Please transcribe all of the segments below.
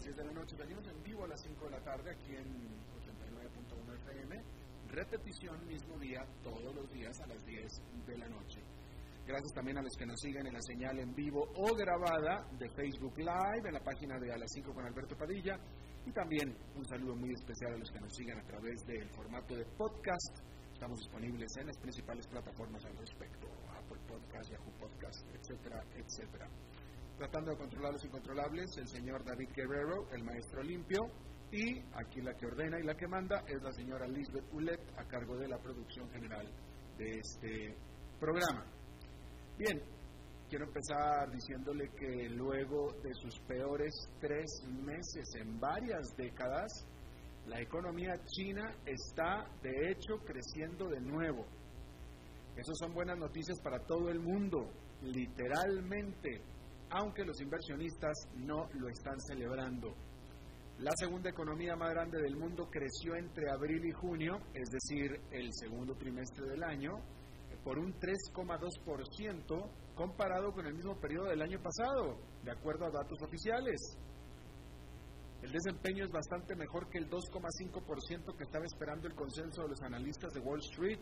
Las 10 de la noche. Salimos en vivo a las 5 de la tarde aquí en 89.1 FM repetición mismo día, todos los días a las 10 de la noche. Gracias también a los que nos siguen en la señal en vivo o grabada de Facebook Live, en la página de A las 5 con Alberto Padilla. Y también un saludo muy especial a los que nos siguen a través del formato de podcast. Estamos disponibles en las principales plataformas al respecto, Apple Podcast, Yahoo Podcast, etcétera, etcétera. Tratando de controlar los incontrolables, el señor David Guerrero, el maestro limpio, y aquí la que ordena y la que manda es la señora Lisbeth Ulet, a cargo de la producción general de este programa. Bien, quiero empezar diciéndole que luego de sus peores tres meses en varias décadas, la economía china está de hecho creciendo de nuevo. Esas son buenas noticias para todo el mundo, literalmente, aunque los inversionistas no lo están celebrando. La segunda economía más grande del mundo creció entre abril y junio, es decir, el segundo trimestre del año, por un 3,2% comparado con el mismo periodo del año pasado, de acuerdo a datos oficiales. El desempeño es bastante mejor que el 2,5% que estaba esperando el consenso de los analistas de Wall Street.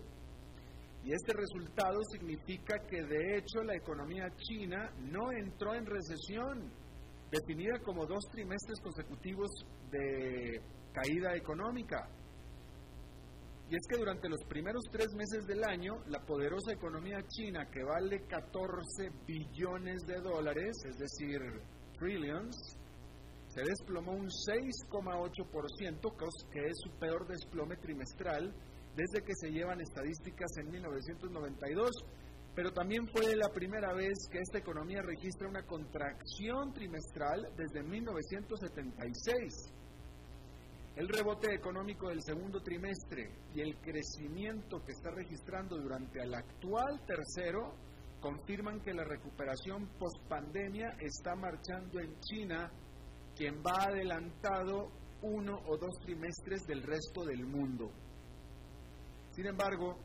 Y este resultado significa que de hecho la economía china no entró en recesión, definida como dos trimestres consecutivos de caída económica. Y es que durante los primeros tres meses del año, la poderosa economía china, que vale 14 billones de dólares, es decir, trillions, se desplomó un 6,8%, que es su peor desplome trimestral desde que se llevan estadísticas en 1992 pero también fue la primera vez que esta economía registra una contracción trimestral desde 1976. El rebote económico del segundo trimestre y el crecimiento que está registrando durante el actual tercero confirman que la recuperación post-pandemia está marchando en China, quien va adelantado uno o dos trimestres del resto del mundo. Sin embargo,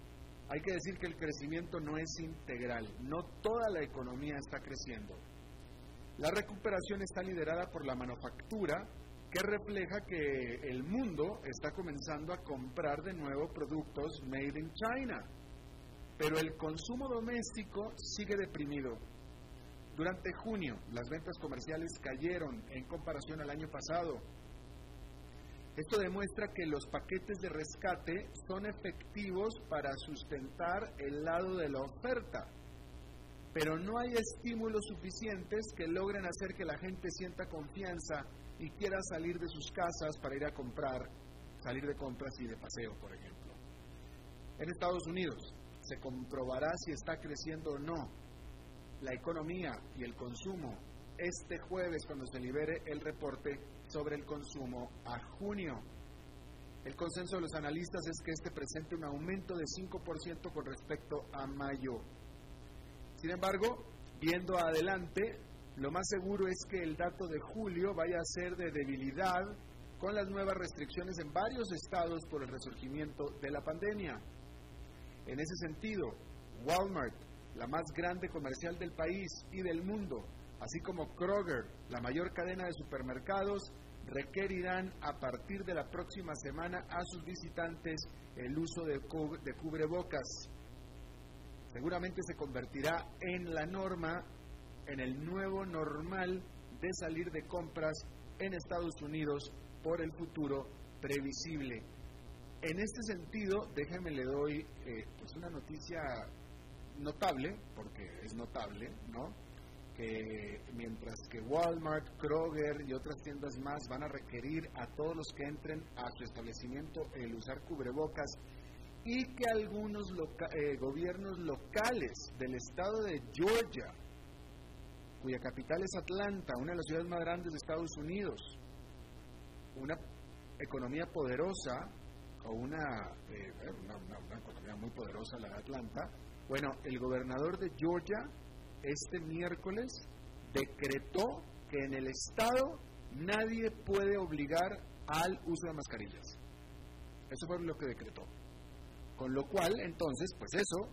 hay que decir que el crecimiento no es integral, no toda la economía está creciendo. La recuperación está liderada por la manufactura, que refleja que el mundo está comenzando a comprar de nuevo productos made in China, pero el consumo doméstico sigue deprimido. Durante junio, las ventas comerciales cayeron en comparación al año pasado, esto demuestra que los paquetes de rescate son efectivos para sustentar el lado de la oferta, pero no hay estímulos suficientes que logren hacer que la gente sienta confianza y quiera salir de sus casas para ir a comprar, salir de compras y de paseo, por ejemplo. En Estados Unidos se comprobará si está creciendo o no la economía y el consumo este jueves cuando se libere el reporte sobre el consumo a junio. El consenso de los analistas es que este presente un aumento de 5% con respecto a mayo. Sin embargo, viendo adelante, lo más seguro es que el dato de julio vaya a ser de debilidad con las nuevas restricciones en varios estados por el resurgimiento de la pandemia. En ese sentido, Walmart, la más grande comercial del país y del mundo, así como Kroger, la mayor cadena de supermercados, requerirán a partir de la próxima semana a sus visitantes el uso de, cubrebocas. Seguramente se convertirá en la norma, en el nuevo normal de salir de compras en Estados Unidos por el futuro previsible. En este sentido, déjenme le doy eh, pues una noticia notable, porque es notable, ¿no? Que mientras que Walmart, Kroger y otras tiendas más van a requerir a todos los que entren a su establecimiento el usar cubrebocas y que algunos eh, gobiernos locales del estado de Georgia, cuya capital es Atlanta, una de las ciudades más grandes de Estados Unidos, una economía poderosa, o una, eh, una economía muy poderosa la de Atlanta, bueno, el gobernador de Georgia este miércoles decretó que en el Estado nadie puede obligar al uso de mascarillas. Eso fue lo que decretó. Con lo cual, entonces, pues eso,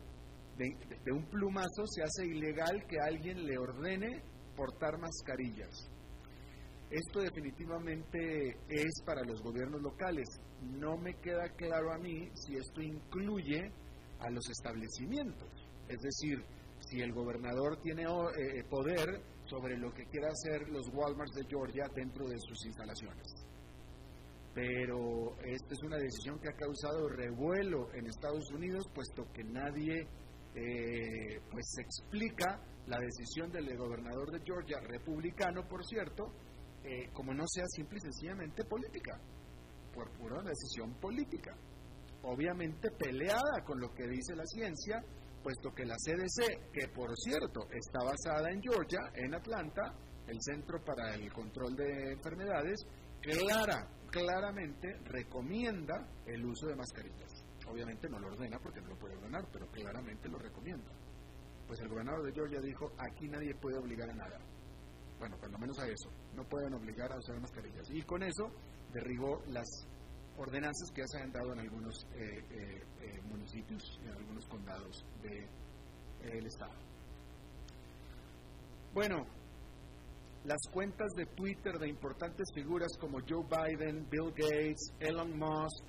de, un plumazo se hace ilegal que alguien le ordene portar mascarillas. Esto definitivamente es para los gobiernos locales. No me queda claro a mí si esto incluye a los establecimientos. Es decir, si el gobernador tiene eh, eh, poder sobre lo que quiera hacer los Walmarts de Georgia dentro de sus instalaciones. Pero esta es una decisión que ha causado revuelo en Estados Unidos, puesto que nadie eh, pues explica la decisión del gobernador de Georgia, republicano por cierto, como no sea simple y sencillamente política, por pura decisión política. Obviamente peleada con lo que dice la ciencia, puesto que la CDC, que por cierto está basada en Georgia, en Atlanta, el Centro para el Control de Enfermedades, clara, claramente recomienda el uso de mascarillas. Obviamente no lo ordena porque no lo puede ordenar, pero claramente lo recomienda. Pues el gobernador de Georgia dijo, aquí nadie puede obligar a nada. Bueno, cuando menos a eso. No pueden obligar a usar mascarillas. Y con eso derribó las ordenanzas que ya se han dado en algunos eh, eh, eh, municipios en algunos condados del Estado. Bueno, las cuentas de Twitter de importantes figuras como Joe Biden, Bill Gates, Elon Musk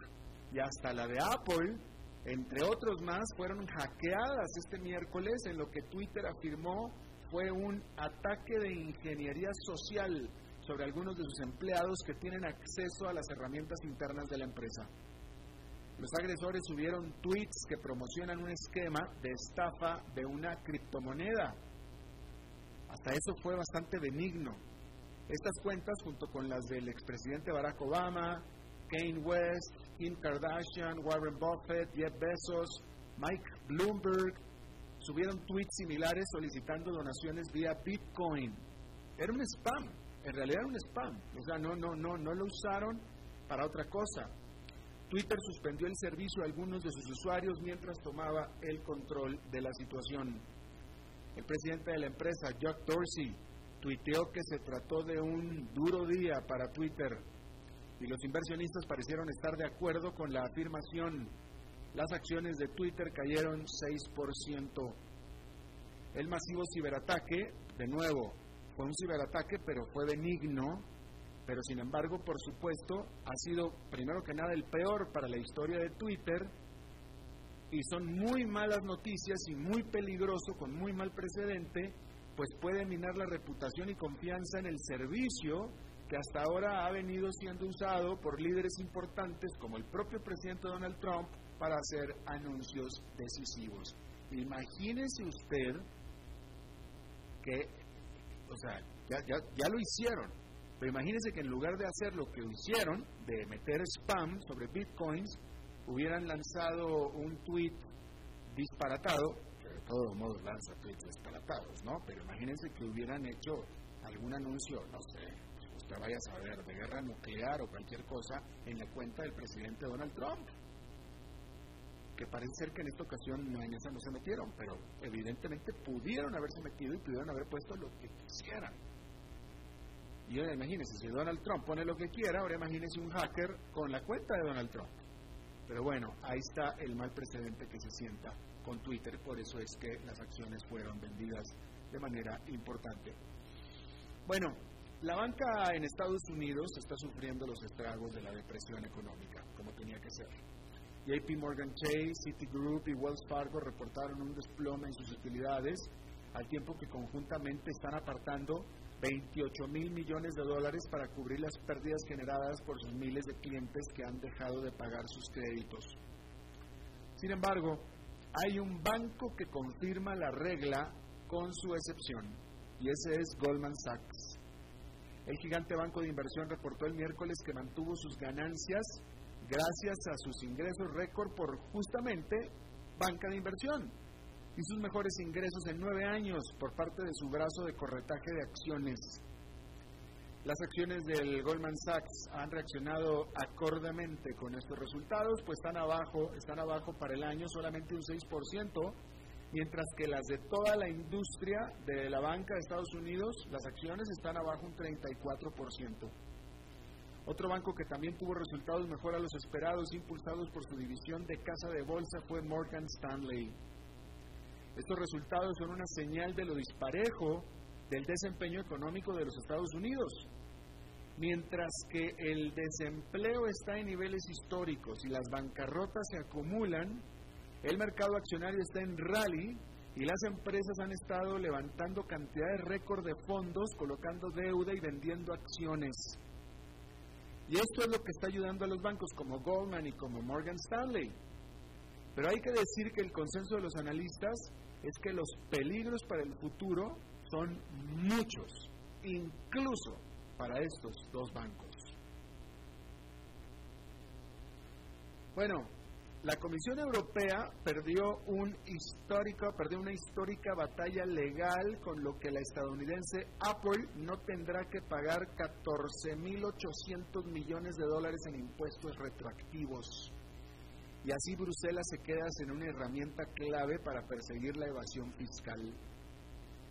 y hasta la de Apple, entre otros más, fueron hackeadas este miércoles en lo que Twitter afirmó fue un ataque de ingeniería social sobre algunos de sus empleados que tienen acceso a las herramientas internas de la empresa. Los agresores subieron tweets que promocionan un esquema de estafa de una criptomoneda. Hasta eso fue bastante benigno. Estas cuentas, junto con las del expresidente Barack Obama, Kane West, Kim Kardashian, Warren Buffett, Jeff Bezos, Mike Bloomberg, subieron tweets similares solicitando donaciones vía Bitcoin. Era un spam, en realidad era un spam, o sea, no, no, no, no lo usaron para otra cosa. Twitter suspendió el servicio a algunos de sus usuarios mientras tomaba el control de la situación. El presidente de la empresa, Jack Dorsey, tuiteó que se trató de un duro día para Twitter y los inversionistas parecieron estar de acuerdo con la afirmación. Las acciones de Twitter cayeron 6%. El masivo ciberataque, de nuevo, fue un ciberataque, pero fue benigno pero sin embargo, por supuesto, ha sido primero que nada el peor para la historia de Twitter y son muy malas noticias y muy peligroso, con muy mal precedente, pues puede minar la reputación y confianza en el servicio que hasta ahora ha venido siendo usado por líderes importantes como el propio presidente Donald Trump para hacer anuncios decisivos. Imagínese usted que, o sea, ya, ya, ya lo hicieron, pero imagínense que en lugar de hacer lo que hicieron, de meter spam sobre bitcoins, hubieran lanzado un tweet disparatado, que de todos modos lanza tweets disparatados, ¿no? Pero imagínense que hubieran hecho algún anuncio, no sé, usted vaya a saber, de guerra nuclear o cualquier cosa en la cuenta del presidente Donald Trump. Que parece ser que en esta ocasión no, en esa no se metieron, pero evidentemente pudieron haberse metido y pudieron haber puesto lo que quisieran. Y ahora imagínense, si Donald Trump pone lo que quiera, ahora imagínense un hacker con la cuenta de Donald Trump. Pero bueno, ahí está el mal precedente que se sienta con Twitter, por eso es que las acciones fueron vendidas de manera importante. Bueno, la banca en Estados Unidos está sufriendo los estragos de la depresión económica, como tenía que ser. JP Morgan Chase, Citigroup y Wells Fargo reportaron un desplome en sus utilidades, al tiempo que conjuntamente están apartando 28 mil millones de dólares para cubrir las pérdidas generadas por sus miles de clientes que han dejado de pagar sus créditos. Sin embargo, hay un banco que confirma la regla con su excepción, y ese es Goldman Sachs. El gigante banco de inversión reportó el miércoles que mantuvo sus ganancias gracias a sus ingresos récord por justamente banca de inversión y sus mejores ingresos en nueve años por parte de su brazo de corretaje de acciones. Las acciones del Goldman Sachs han reaccionado acordemente con estos resultados, pues están abajo, están abajo para el año solamente un 6%, mientras que las de toda la industria de la banca de Estados Unidos, las acciones están abajo un 34%. Otro banco que también tuvo resultados mejor a los esperados, impulsados por su división de casa de bolsa, fue Morgan Stanley. Estos resultados son una señal de lo disparejo del desempeño económico de los Estados Unidos. Mientras que el desempleo está en niveles históricos y las bancarrotas se acumulan, el mercado accionario está en rally y las empresas han estado levantando cantidades récord de fondos, colocando deuda y vendiendo acciones. Y esto es lo que está ayudando a los bancos como Goldman y como Morgan Stanley. Pero hay que decir que el consenso de los analistas es que los peligros para el futuro son muchos, incluso para estos dos bancos. Bueno, la Comisión Europea perdió, un histórico, perdió una histórica batalla legal con lo que la estadounidense Apple no tendrá que pagar 14.800 millones de dólares en impuestos retroactivos. Y así Bruselas se queda sin una herramienta clave para perseguir la evasión fiscal.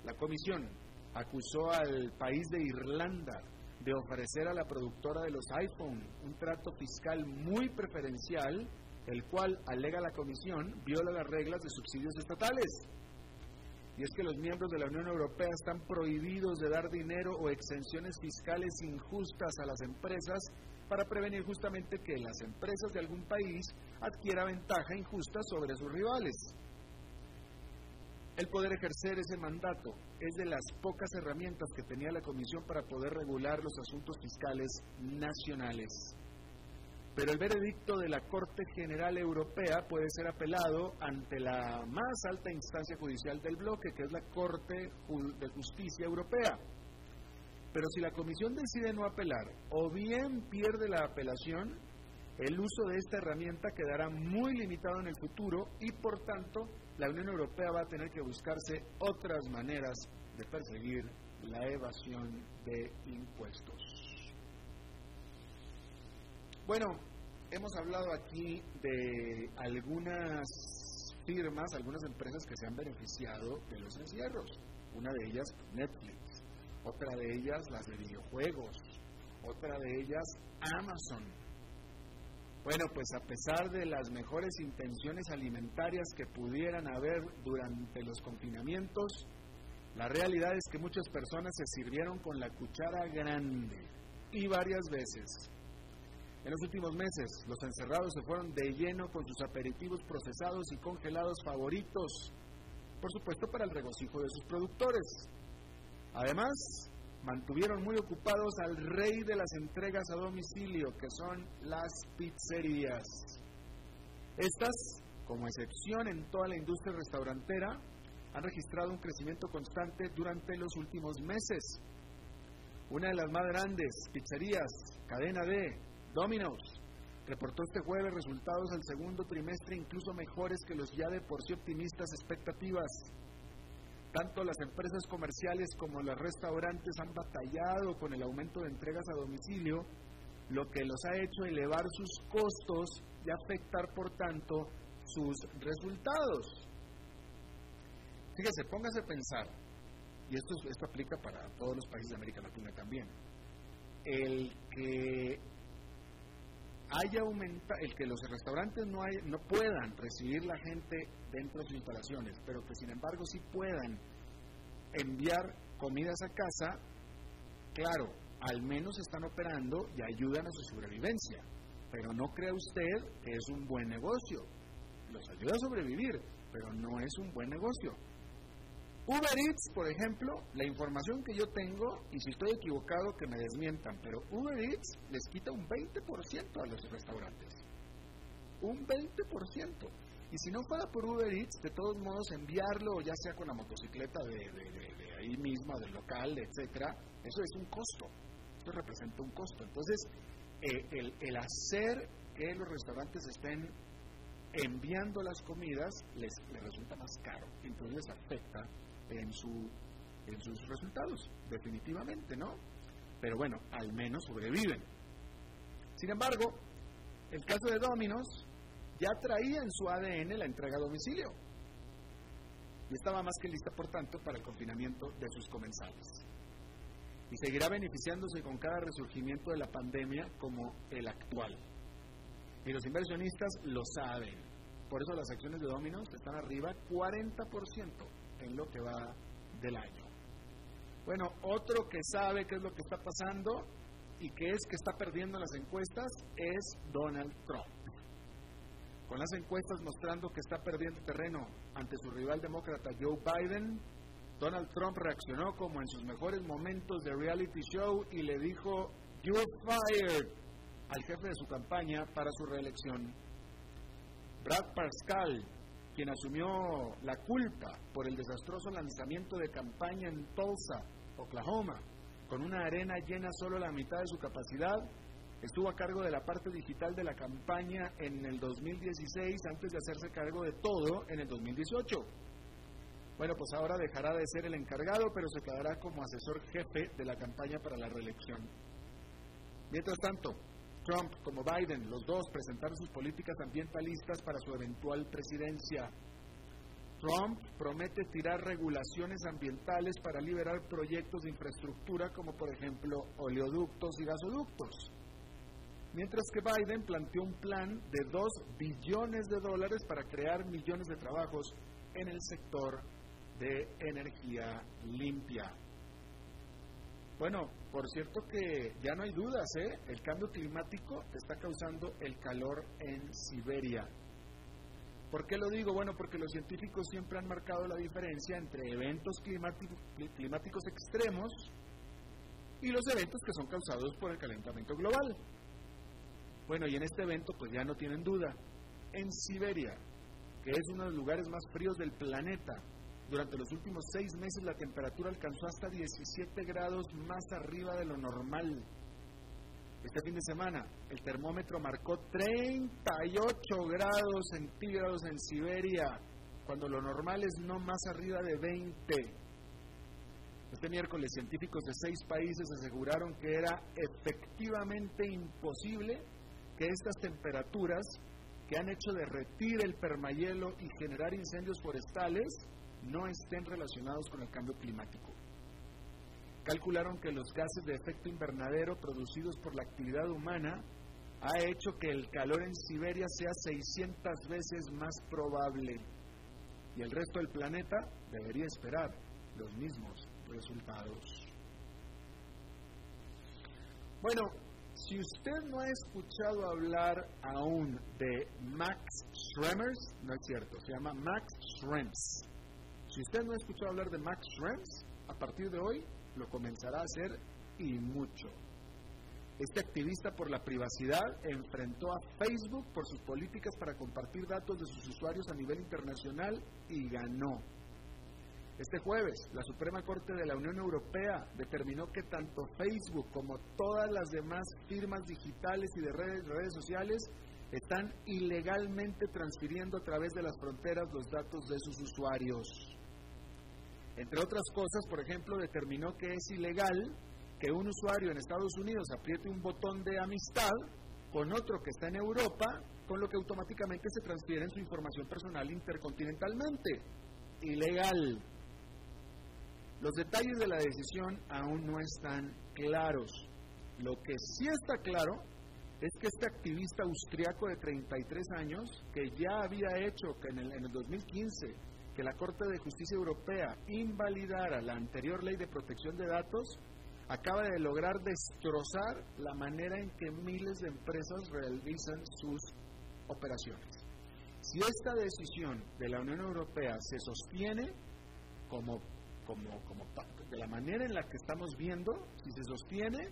La Comisión acusó al país de Irlanda de ofrecer a la productora de los iPhone un trato fiscal muy preferencial, el cual, alega la Comisión, viola las reglas de subsidios estatales. Y es que los miembros de la Unión Europea están prohibidos de dar dinero o exenciones fiscales injustas a las empresas para prevenir justamente que las empresas de algún país adquiera ventaja injusta sobre sus rivales. El poder ejercer ese mandato es de las pocas herramientas que tenía la Comisión para poder regular los asuntos fiscales nacionales. Pero el veredicto de la Corte General Europea puede ser apelado ante la más alta instancia judicial del bloque, que es la Corte de Justicia Europea. Pero si la Comisión decide no apelar o bien pierde la apelación, el uso de esta herramienta quedará muy limitado en el futuro y por tanto la Unión Europea va a tener que buscarse otras maneras de perseguir la evasión de impuestos. Bueno, hemos hablado aquí de algunas firmas, algunas empresas que se han beneficiado de los encierros. Una de ellas, Netflix. Otra de ellas, las de videojuegos. Otra de ellas, Amazon bueno, pues a pesar de las mejores intenciones alimentarias que pudieran haber durante los confinamientos, la realidad es que muchas personas se sirvieron con la cuchara grande y varias veces. En los últimos meses, los encerrados se fueron de lleno con sus aperitivos procesados y congelados favoritos, por supuesto para el regocijo de sus productores. Además, mantuvieron muy ocupados al rey de las entregas a domicilio, que son las pizzerías. Estas, como excepción en toda la industria restaurantera, han registrado un crecimiento constante durante los últimos meses. Una de las más grandes pizzerías, cadena D, Domino's, reportó este jueves resultados al segundo trimestre incluso mejores que los ya de por sí optimistas expectativas. Tanto las empresas comerciales como los restaurantes han batallado con el aumento de entregas a domicilio, lo que los ha hecho elevar sus costos y afectar, por tanto, sus resultados. Fíjese, póngase a pensar, y esto, esto aplica para todos los países de América Latina también, el que haya aumenta, el que los restaurantes no, hay, no puedan recibir la gente dentro de sus instalaciones, pero que sin embargo sí puedan enviar comidas a casa, claro, al menos están operando y ayudan a su sobrevivencia. Pero no crea usted que es un buen negocio. Los ayuda a sobrevivir, pero no es un buen negocio. Uber Eats, por ejemplo, la información que yo tengo, y si estoy equivocado que me desmientan, pero Uber Eats les quita un 20% a los restaurantes. Un 20%. Y si no fuera por Uber Eats, de todos modos enviarlo, ya sea con la motocicleta de, ahí misma, del local, etcétera, eso es un costo. Eso representa un costo. Entonces, eh, el, el hacer que los restaurantes estén enviando las comidas les, les resulta más caro. Entonces les afecta en, su, en sus resultados, definitivamente, ¿no? Pero bueno, al menos sobreviven. Sin embargo, el caso de Dominos ya traía en su ADN la entrega a domicilio y estaba más que lista, por tanto, para el confinamiento de sus comensales. Y seguirá beneficiándose con cada resurgimiento de la pandemia como el actual. Y los inversionistas lo saben. Por eso las acciones de Dominos están arriba 40% en lo que va del año. Bueno, otro que sabe qué es lo que está pasando y que es que está perdiendo las encuestas es Donald Trump. Con las encuestas mostrando que está perdiendo terreno ante su rival demócrata Joe Biden, Donald Trump reaccionó como en sus mejores momentos de reality show y le dijo, You're fired al jefe de su campaña para su reelección. Brad Pascal, quien asumió la culpa por el desastroso lanzamiento de campaña en Tulsa, Oklahoma, con una arena llena solo la mitad de su capacidad, estuvo a cargo de la parte digital de la campaña en el 2016 antes de hacerse cargo de todo en el 2018. Bueno, pues ahora dejará de ser el encargado, pero se quedará como asesor jefe de la campaña para la reelección. Mientras tanto, Trump como Biden, los dos presentaron sus políticas ambientalistas para su eventual presidencia. Trump promete tirar regulaciones ambientales para liberar proyectos de infraestructura como por ejemplo oleoductos y gasoductos. Mientras que Biden planteó un plan de 2 billones de dólares para crear millones de trabajos en el sector de energía limpia. Bueno, por cierto que ya no hay dudas, ¿eh? El cambio climático está causando el calor en Siberia. ¿Por qué lo digo? Bueno, porque los científicos siempre han marcado la diferencia entre eventos climáticos extremos y los eventos que son causados por el calentamiento global. Bueno, y en este evento pues ya no tienen duda. En Siberia, que es uno de los lugares más fríos del planeta, durante los últimos seis meses la temperatura alcanzó hasta 17 grados más arriba de lo normal. Este fin de semana el termómetro marcó 38 grados centígrados en Siberia, cuando lo normal es no más arriba de 20. Este miércoles científicos de seis países aseguraron que era efectivamente imposible que estas temperaturas que han hecho derretir el permahielo y generar incendios forestales no estén relacionados con el cambio climático. Calcularon que los gases de efecto invernadero producidos por la actividad humana ha hecho que el calor en Siberia sea 600 veces más probable y el resto del planeta debería esperar los mismos resultados. Bueno, si usted no ha escuchado hablar aún de Max Schremers, no es cierto, se llama Max Schrems. Si usted no ha escuchado hablar de Max Schrems, a partir de hoy lo comenzará a hacer y mucho. Este activista por la privacidad enfrentó a Facebook por sus políticas para compartir datos de sus usuarios a nivel internacional y ganó. Este jueves, la Suprema Corte de la Unión Europea determinó que tanto Facebook como todas las demás firmas digitales y de redes, redes sociales están ilegalmente transfiriendo a través de las fronteras los datos de sus usuarios. Entre otras cosas, por ejemplo, determinó que es ilegal que un usuario en Estados Unidos apriete un botón de amistad con otro que está en Europa, con lo que automáticamente se transfiere su información personal intercontinentalmente. Ilegal. Los detalles de la decisión aún no están claros. Lo que sí está claro es que este activista austriaco de 33 años, que ya había hecho que en el, en el 2015 que la Corte de Justicia Europea invalidara la anterior ley de protección de datos, acaba de lograr destrozar la manera en que miles de empresas realizan sus operaciones. Si esta decisión de la Unión Europea se sostiene como, como, como de la manera en la que estamos viendo, si se sostiene,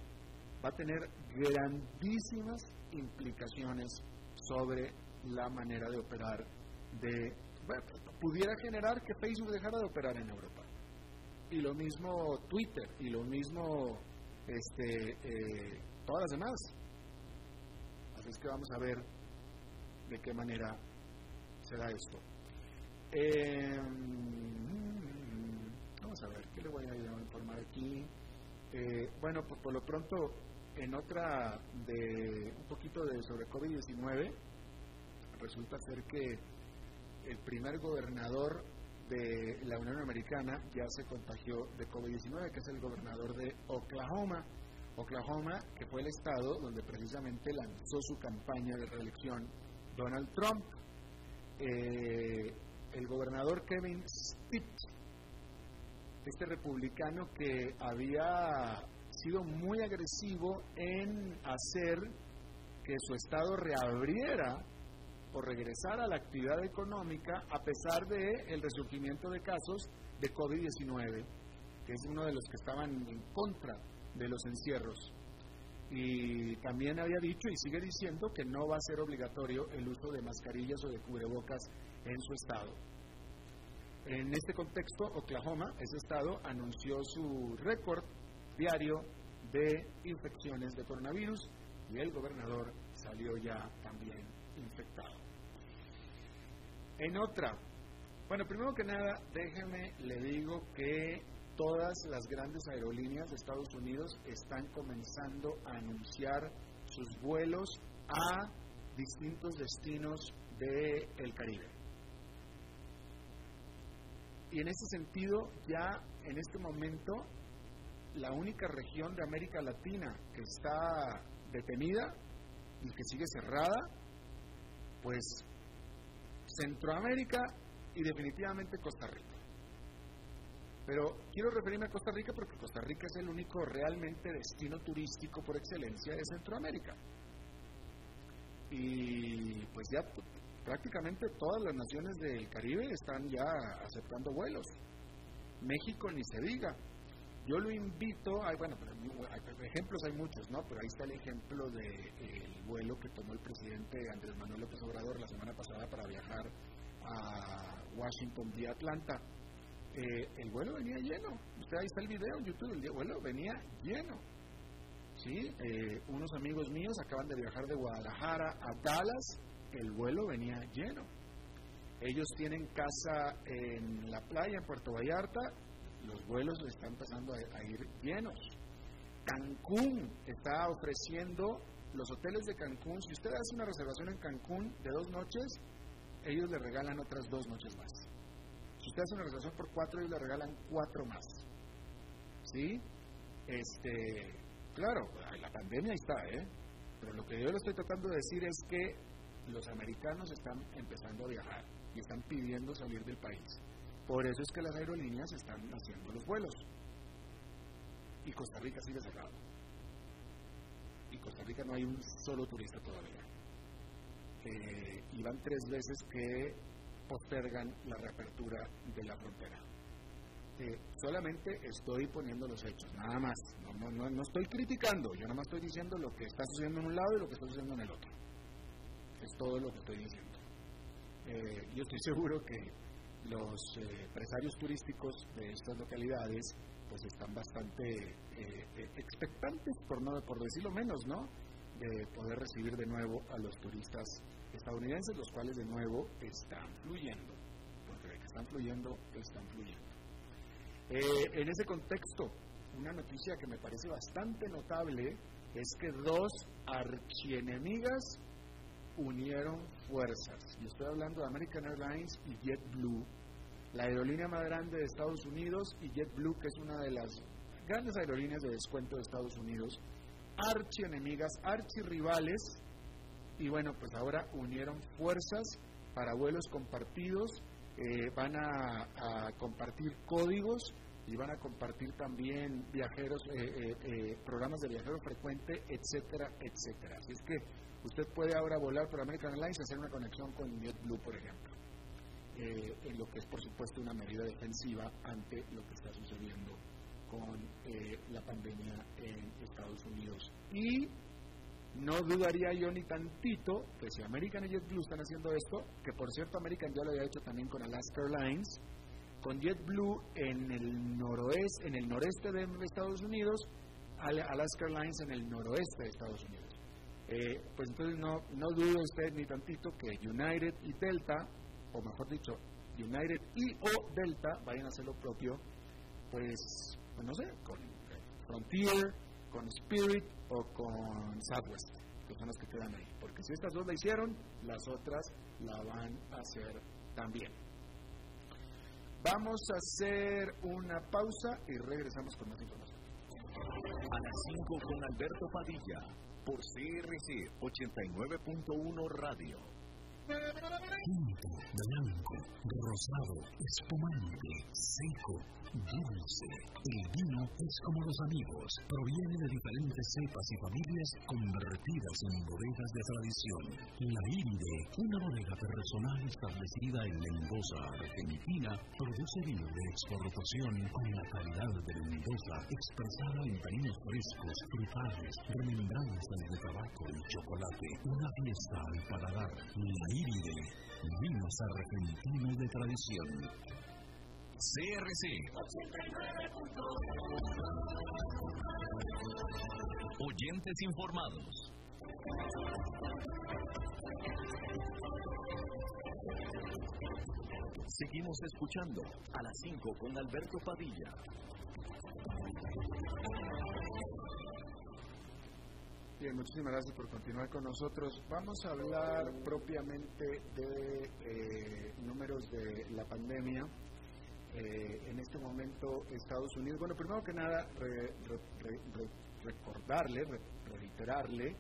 va a tener grandísimas implicaciones sobre la manera de operar de, bueno, pudiera generar que Facebook dejara de operar en Europa. Y lo mismo Twitter, y lo mismo este, eh, todas las demás. Así es que vamos a ver de qué manera se da esto. Eh, vamos a ver, ¿qué le voy a informar aquí? Eh, bueno, por, por, lo pronto, en otra de un poquito de sobre COVID-19, resulta ser que el primer gobernador de la Unión Americana ya se contagió de COVID-19, que es el gobernador de Oklahoma. Oklahoma, que fue el estado donde precisamente lanzó su campaña de reelección Donald Trump. Eh, el gobernador Kevin Stitt, este republicano que había sido muy agresivo en hacer que su estado reabriera o regresara a la actividad económica a pesar de el resurgimiento de casos de COVID-19, que es uno de los que estaban en contra de los encierros. Y también había dicho y sigue diciendo que no va a ser obligatorio el uso de mascarillas o de cubrebocas en su estado. En este contexto, Oklahoma, ese estado, anunció su récord diario de infecciones de coronavirus y el gobernador salió ya también infectado. En otra, bueno, primero que nada, déjeme, le digo que todas las grandes aerolíneas de Estados Unidos están comenzando a anunciar sus vuelos a distintos destinos del el Caribe. Y en ese sentido, ya en este momento, la única región de América Latina que está detenida y que sigue cerrada, pues Centroamérica y definitivamente Costa Rica. Pero quiero referirme a Costa Rica porque Costa Rica es el único realmente destino turístico por excelencia de Centroamérica. Y pues ya prácticamente todas las naciones del Caribe están ya aceptando vuelos. México ni se diga. Yo lo invito, hay, bueno, ejemplos hay muchos, ¿no? Pero ahí está el ejemplo del vuelo que tomó el presidente Andrés Manuel López Obrador la semana pasada para viajar a Washington vía Atlanta. Eh, el vuelo venía lleno. Usted ahí está el video en YouTube, el vuelo venía lleno. ¿Sí? Eh, unos amigos míos acaban de viajar de Guadalajara a Dallas, el vuelo venía lleno. Ellos tienen casa en la playa, en Puerto Vallarta, los vuelos están empezando a, ir llenos. Cancún está ofreciendo los hoteles de Cancún. Si usted hace una reservación en Cancún de dos noches, ellos le regalan otras dos noches más. Si usted hace una reservación por cuatro, ellos le regalan cuatro más. ¿Sí? Este, claro, la pandemia está, ¿eh? Pero lo que yo le estoy tratando de decir es que los americanos están empezando a viajar y están pidiendo salir del país. Por eso es que las aerolíneas están haciendo los vuelos. Y Costa Rica sigue cerrado. Y Costa Rica no hay un solo turista todavía. Eh, y van tres veces que postergan la reapertura de la frontera. Eh, solamente estoy poniendo los hechos, nada más. No, no, no, estoy criticando, yo nada más estoy diciendo lo que está sucediendo en un lado y lo que está sucediendo en el otro. Es todo lo que estoy diciendo. Eh, yo estoy seguro que los eh, empresarios turísticos de estas localidades pues están bastante eh, eh, expectantes, por, no, por decirlo menos, ¿no? De poder recibir de nuevo a los turistas estadounidenses, los cuales de nuevo están fluyendo, porque de que están fluyendo, están fluyendo. en ese contexto, una noticia que me parece bastante notable es que dos archienemigas unieron fuerzas. Y estoy hablando de American Airlines y JetBlue, la aerolínea más grande de Estados Unidos, y JetBlue, que es una de las grandes aerolíneas de descuento de Estados Unidos, archienemigas, archirrivales, y bueno, pues ahora unieron fuerzas para vuelos compartidos, eh, van a, compartir códigos y van a compartir también viajeros, eh, eh, programas de viajero frecuente, etcétera, etcétera. Así es que usted puede ahora volar por American Airlines y hacer una conexión con JetBlue, por ejemplo. Eh, en lo que es por supuesto una medida defensiva ante lo que está sucediendo con eh, la pandemia en Estados Unidos. Y no dudaría yo ni tantito que si American y JetBlue están haciendo esto, que por cierto American ya lo había hecho también con Alaska Airlines, con JetBlue en el noroeste, en el noreste de Estados Unidos, Alaska Airlines en el noroeste de Estados Unidos. Eh, pues entonces no, no dude usted ni tantito que United y Delta, o mejor dicho, United y o Delta vayan a hacer lo propio, pues, pues no sé, con Frontier, con Spirit o con Southwest, que son las que quedan ahí. Porque si estas dos la hicieron, las otras la van a hacer también. Vamos a hacer una pausa y regresamos con más información. A las 5 con Alberto Padilla, por CRC 89.1 Radio. Tinto, blanco, rosado, espumante, seco Dulce. El vino es como los amigos. Proviene de diferentes cepas y familias convertidas en bodegas de tradición. La Iride, una bodega personal establecida en Mendoza, Argentina, produce vino de exportación con la calidad de Mendoza, expresada en taninos frescos, frutales, remembranzas de tabaco y chocolate. Una fiesta al paladar. La Iride, vinos argentinos de tradición. CRC. Oyentes informados. Seguimos escuchando a las 5 con Alberto Padilla. Bien, muchísimas gracias por continuar con nosotros. Vamos a hablar propiamente de eh, números de la pandemia eh, en este momento Estados Unidos. Bueno, primero que nada, recordarle, reiterarle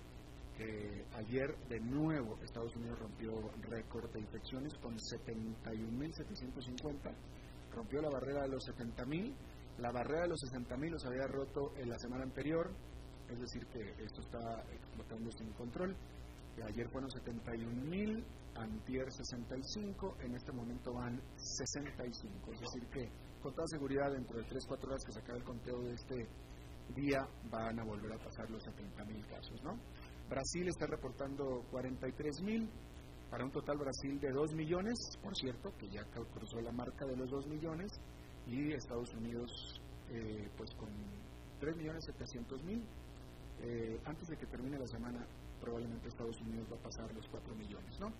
que ayer de nuevo Estados Unidos rompió récord de infecciones con 71.750, rompió la barrera de los 70.000, la barrera de los 60.000 los había roto en la semana anterior, es decir que esto está explotando sin control. Ayer fueron 71.000 antier 65, en este momento van 65. Es decir que con toda seguridad dentro de 3-4 horas que se acabe el conteo de este día van a volver a pasar los 70 mil casos. ¿no? Brasil está reportando 43 mil, para un total Brasil de 2 millones, por cierto, que ya cruzó la marca de los 2 millones, y Estados Unidos eh, pues con 3 millones 700 mil. Eh, antes de que termine la semana, probablemente Estados Unidos va a pasar los 4 millones, ¿no?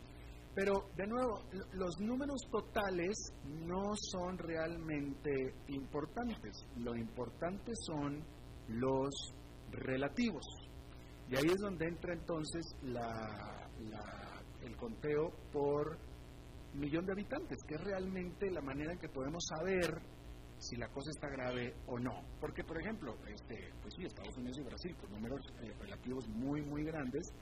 Pero, de nuevo, los números totales no son realmente importantes. Lo importante son los relativos. Y ahí es donde entra entonces el conteo por millón de habitantes, que es realmente la manera en que podemos saber si la cosa está grave o no. Porque, por ejemplo, este, pues sí, Estados Unidos y Brasil, con números eh, relativos muy, muy grandes,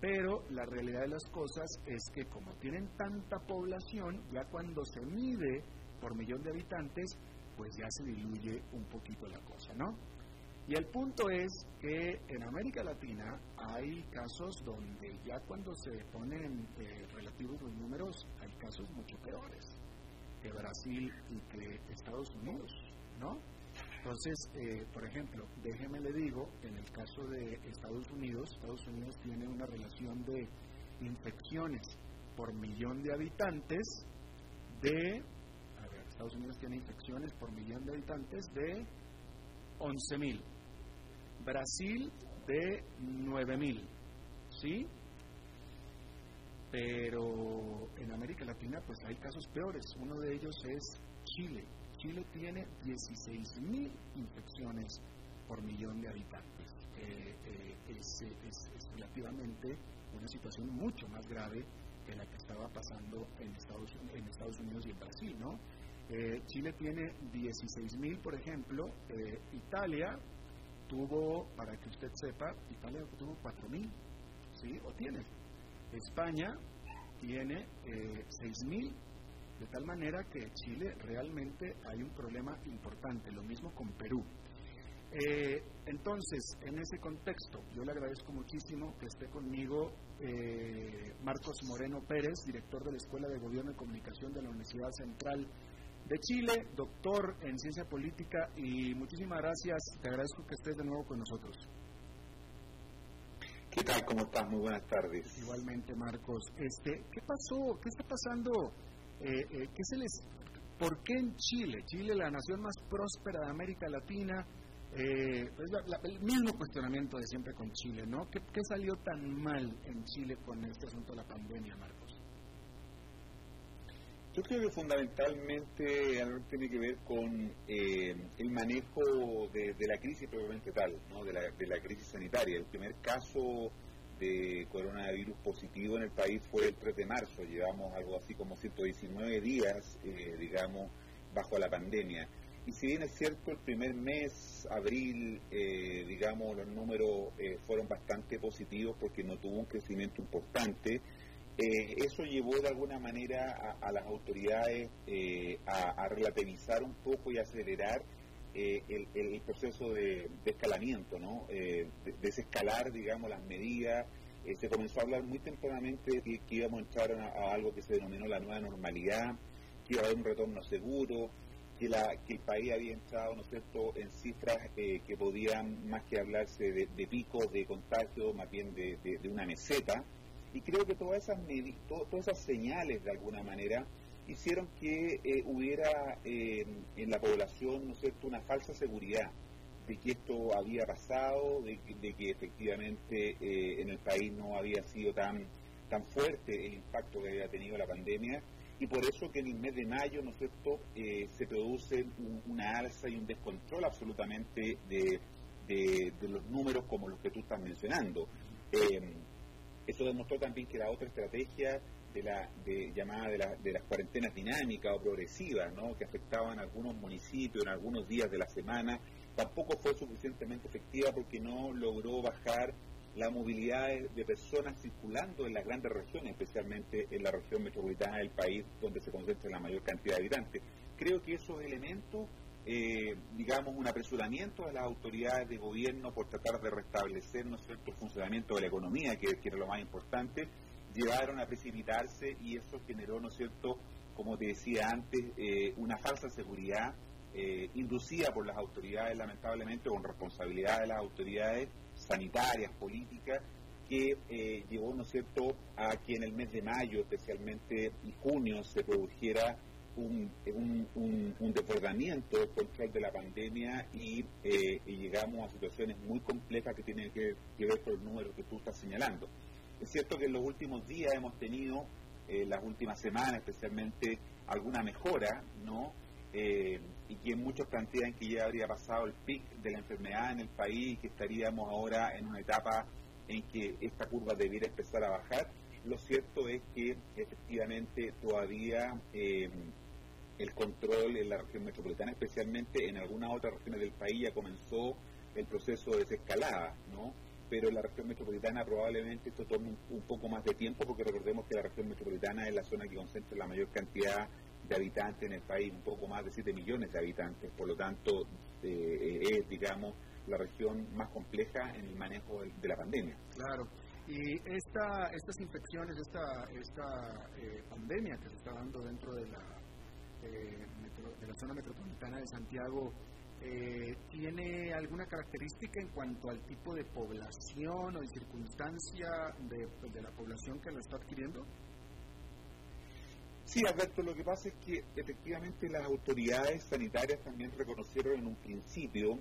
pero la realidad de las cosas es que como tienen tanta población, ya cuando se mide por millón de habitantes, pues ya se diluye un poquito la cosa, ¿no? Y el punto es que en América Latina hay casos donde ya cuando se ponen eh, relativos los números, hay casos mucho peores que Brasil y que Estados Unidos, ¿no? Entonces, eh, por ejemplo, déjeme le digo, en el caso de Estados Unidos, Estados Unidos tiene una relación de infecciones por millón de habitantes de, a ver, Estados Unidos tiene infecciones por millón de habitantes de 11.000, Brasil de 9.000, ¿sí? Pero en América Latina pues hay casos peores, uno de ellos es Chile, Chile tiene 16.000 infecciones por millón de habitantes. Eh, eh, es, relativamente una situación mucho más grave que la que estaba pasando en Estados, en Estados Unidos y en Brasil, ¿no? Eh, Chile tiene 16.000, por ejemplo. Italia tuvo, para que usted sepa, Italia tuvo 4.000, ¿sí? O tiene. España tiene 6.000 de tal manera que Chile realmente hay un problema importante, lo mismo con Perú. Eh, entonces, en ese contexto, yo le agradezco muchísimo que esté conmigo eh, Marcos Moreno Pérez, director de la Escuela de Gobierno y Comunicación de la Universidad Central de Chile, doctor en ciencia política y muchísimas gracias, te agradezco que estés de nuevo con nosotros. ¿Cómo estás? Muy buenas tardes. Igualmente, Marcos. Este, ¿Qué pasó? ¿Qué está pasando? Eh, eh, ¿Qué se les... ¿Por qué en Chile? Chile, la nación más próspera de América Latina, eh, el mismo cuestionamiento de siempre con Chile, ¿no? ¿Qué, ¿Qué, salió tan mal en Chile con este asunto de la pandemia, Marcos? Yo creo que fundamentalmente tiene que ver con eh, el manejo de, la crisis propiamente tal, ¿no? de, la, de la crisis sanitaria. El primer caso de coronavirus positivo en el país fue el 3 de marzo. Llevamos algo así como 119 días, eh, digamos, bajo la pandemia. Y si bien es cierto, el primer mes, abril, eh, digamos, los números eh, fueron bastante positivos porque no tuvo un crecimiento importante, eh, eso llevó de alguna manera a, las autoridades a, relativizar un poco y acelerar el, proceso de, escalamiento, ¿no? de, desescalar, digamos, las medidas. se comenzó a hablar muy tempranamente de que, íbamos a entrar a, algo que se denominó la nueva normalidad, que iba a haber un retorno seguro, que, la, que el país había entrado, ¿no es cierto?, en cifras eh, que podían más que hablarse de, picos de contagio, más bien de, una meseta. Y creo que todas esas, todas esas señales, de alguna manera, hicieron que eh, hubiera eh, en la población, ¿no es cierto?, una falsa seguridad de que esto había pasado, de, de que efectivamente en el país no había sido tan, tan fuerte el impacto que había tenido la pandemia y por eso que en el mes de mayo, ¿no es cierto?, eh, se produce una alza y un descontrol absolutamente de, los números como los que tú estás mencionando. Eh, eso demostró también que la otra estrategia de la de, llamada de, las cuarentenas dinámicas o progresivas, ¿no? que afectaban a algunos municipios en algunos días de la semana, tampoco fue suficientemente efectiva porque no logró bajar la movilidad de, personas circulando en las grandes regiones, especialmente en la región metropolitana del país donde se concentra la mayor cantidad de habitantes. Creo que esos elementos, eh, digamos, un apresuramiento de las autoridades de gobierno por tratar de restablecer ¿no cierto? el funcionamiento de la economía, que, era lo más importante, llevaron a precipitarse y eso generó, ¿no cierto?, como te decía antes, eh, una falsa seguridad eh, inducida por las autoridades, lamentablemente, con responsabilidad de las autoridades, sanitarias, políticas, que eh, llevó, ¿no cierto?, a que en el mes de mayo, especialmente y junio, se produjera un, un, desbordamiento del control de la pandemia y, eh, llegamos a situaciones muy complejas que tienen que, ver con el número que tú estás señalando. Es cierto que en los últimos días hemos tenido, eh, las últimas semanas especialmente, alguna mejora, ¿no? Eh, y que muchos plantean que ya habría pasado el pic de la enfermedad en el país y que estaríamos ahora en una etapa en que esta curva debiera empezar a bajar. Lo cierto es que efectivamente todavía eh, el control en la región metropolitana, especialmente en algunas otras regiones del país, ya comenzó el proceso de desescalada, ¿no? Pero en la región metropolitana probablemente esto tome un poco más de tiempo porque recordemos que la región metropolitana es la zona que concentra la mayor cantidad de habitantes en el país, un poco más de 7 millones de habitantes, por lo tanto eh, es, digamos, la región más compleja en el manejo de, la pandemia. Claro. Y esta, estas infecciones, esta, esta eh, pandemia que se está dando dentro de la, eh, de la zona metropolitana de Santiago, ¿tiene alguna característica en cuanto al tipo de población o de circunstancia de, de la población que lo está adquiriendo? Sí, Alberto, lo que pasa es que efectivamente las autoridades sanitarias también reconocieron en un principio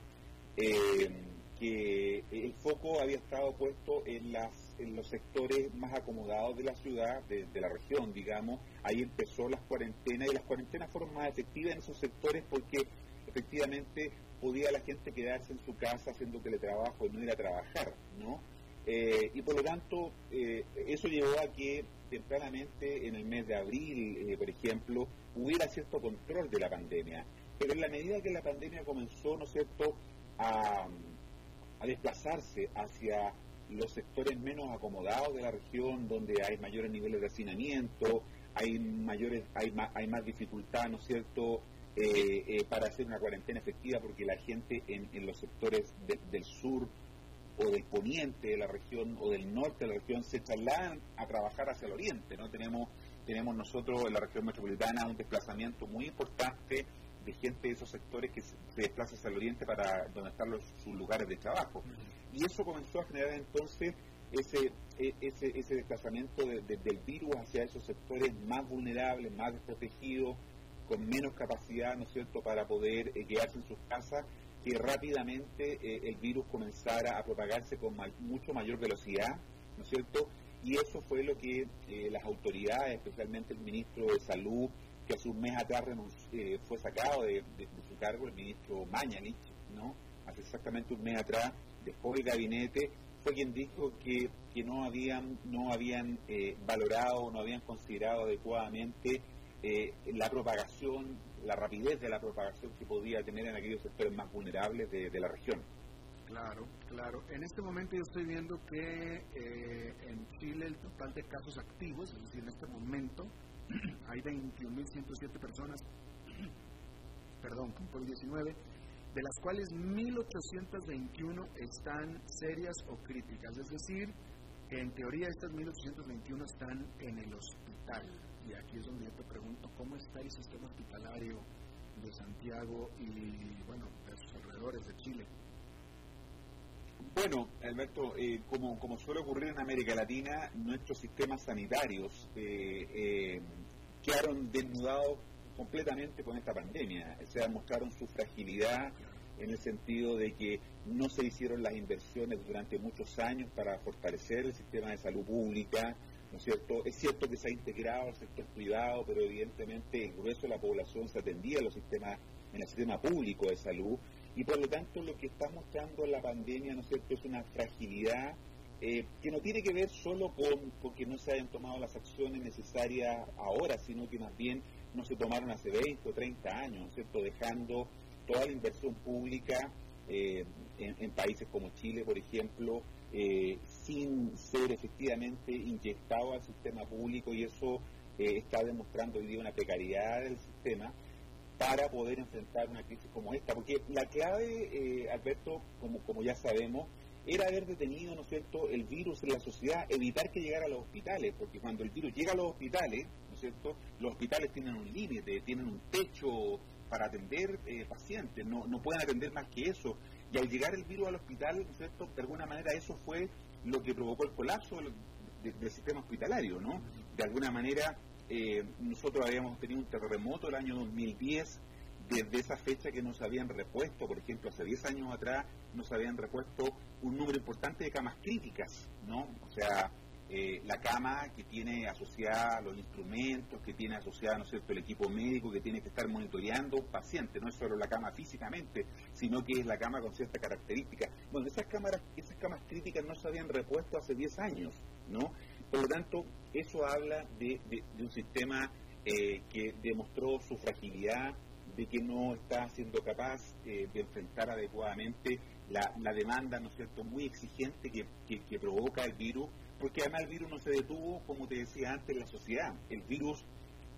eh, que el foco había estado puesto en, las, en los sectores más acomodados de la ciudad, de, la región, digamos. Ahí empezó las cuarentenas y las cuarentenas fueron más efectivas en esos sectores porque efectivamente podía la gente quedarse en su casa haciendo teletrabajo y no ir a trabajar, ¿no? Eh, y por lo tanto, eh, eso llevó a que tempranamente en el mes de abril, eh, por ejemplo, hubiera cierto control de la pandemia. Pero en la medida que la pandemia comenzó, ¿no es cierto?, a, desplazarse hacia los sectores menos acomodados de la región, donde hay mayores niveles de hacinamiento, hay mayores, hay más, hay más dificultad, ¿no cierto?, para hacer una cuarentena efectiva, porque la gente en, los sectores del sur o del poniente de la región o del norte de la región se trasladan a trabajar hacia el oriente. ¿no? Tenemos, tenemos nosotros en la región metropolitana un desplazamiento muy importante de gente de esos sectores que se, desplaza hacia el oriente para donde están los, sus lugares de trabajo. Y eso comenzó a generar entonces ese, e, ese, ese desplazamiento del virus hacia esos sectores más vulnerables, más desprotegidos, con menos capacidad, ¿no es cierto?, para poder eh, quedarse en sus casas, que rápidamente eh, el virus comenzara a propagarse con mucho mayor velocidad, ¿no es cierto? Y eso fue lo que eh, las autoridades, especialmente el ministro de Salud, que hace un mes atrás fue sacado de, su cargo, el ministro Mañanich, ¿no? Hace exactamente un mes atrás, después del gabinete, fue quien dijo que, que no habían, no habían valorado, no habían considerado adecuadamente eh, la propagación, la rapidez de la propagación que podía tener en aquellos sectores más vulnerables de, la región. Claro, claro. En este momento yo estoy viendo que eh, en Chile el total de casos activos, es decir, en este momento hay 21.107 personas, perdón, con COVID-19, de las cuales 1.821 están serias o críticas. Es decir, en teoría estas 1.821 están en el hospital y aquí es donde yo te pregunto, ¿cómo está el sistema hospitalario de Santiago y, bueno, de sus alrededores de Chile? Bueno, Alberto, eh, como, como suele ocurrir en América Latina, nuestros sistemas sanitarios eh, eh, quedaron desnudados completamente con esta pandemia. O sea, mostraron su fragilidad en el sentido de que no se hicieron las inversiones durante muchos años para fortalecer el sistema de salud pública, ¿no es cierto? Es cierto que se ha integrado al sector privado, pero evidentemente el grueso de la población se atendía los sistemas, en el sistema público de salud, y por lo tanto lo que está mostrando la pandemia, ¿no es es una fragilidad eh, que no tiene que ver solo con, que no se hayan tomado las acciones necesarias ahora, sino que más bien no se tomaron hace 20 o 30 años, ¿no es cierto?, dejando toda la inversión pública eh, en, países como Chile, por ejemplo, eh, sin ser efectivamente inyectado al sistema público y eso está demostrando hoy día una precariedad del sistema para poder enfrentar una crisis como esta. Porque la clave, eh, Alberto, como, como ya sabemos, era haber detenido, ¿no es cierto?, el virus en la sociedad, evitar que llegara a los hospitales, porque cuando el virus llega a los hospitales, ¿no es cierto?, los hospitales tienen un límite, tienen un techo para atender pacientes, no, no pueden atender más que eso. Y al llegar el virus al hospital, ¿cierto? De alguna manera eso fue lo que provocó el colapso del, sistema hospitalario, ¿no? De alguna manera eh, nosotros habíamos tenido un terremoto el año 2010, desde esa fecha que nos habían repuesto, por ejemplo, hace 10 años atrás nos habían repuesto un número importante de camas críticas, ¿no? O sea, eh, la cama que tiene asociada los instrumentos, que tiene asociada ¿no es cierto? el equipo médico, que tiene que estar monitoreando pacientes, no es solo la cama físicamente, sino que es la cama con cierta característica. Bueno, esas cámaras, esas camas críticas no se habían repuesto hace 10 años, ¿no? Por lo tanto, eso habla de, un sistema eh, que demostró su fragilidad, de que no está siendo capaz eh, de enfrentar adecuadamente la, demanda, ¿no es cierto?, muy exigente que provoca el virus porque además el virus no se detuvo, como te decía antes, en la sociedad. El virus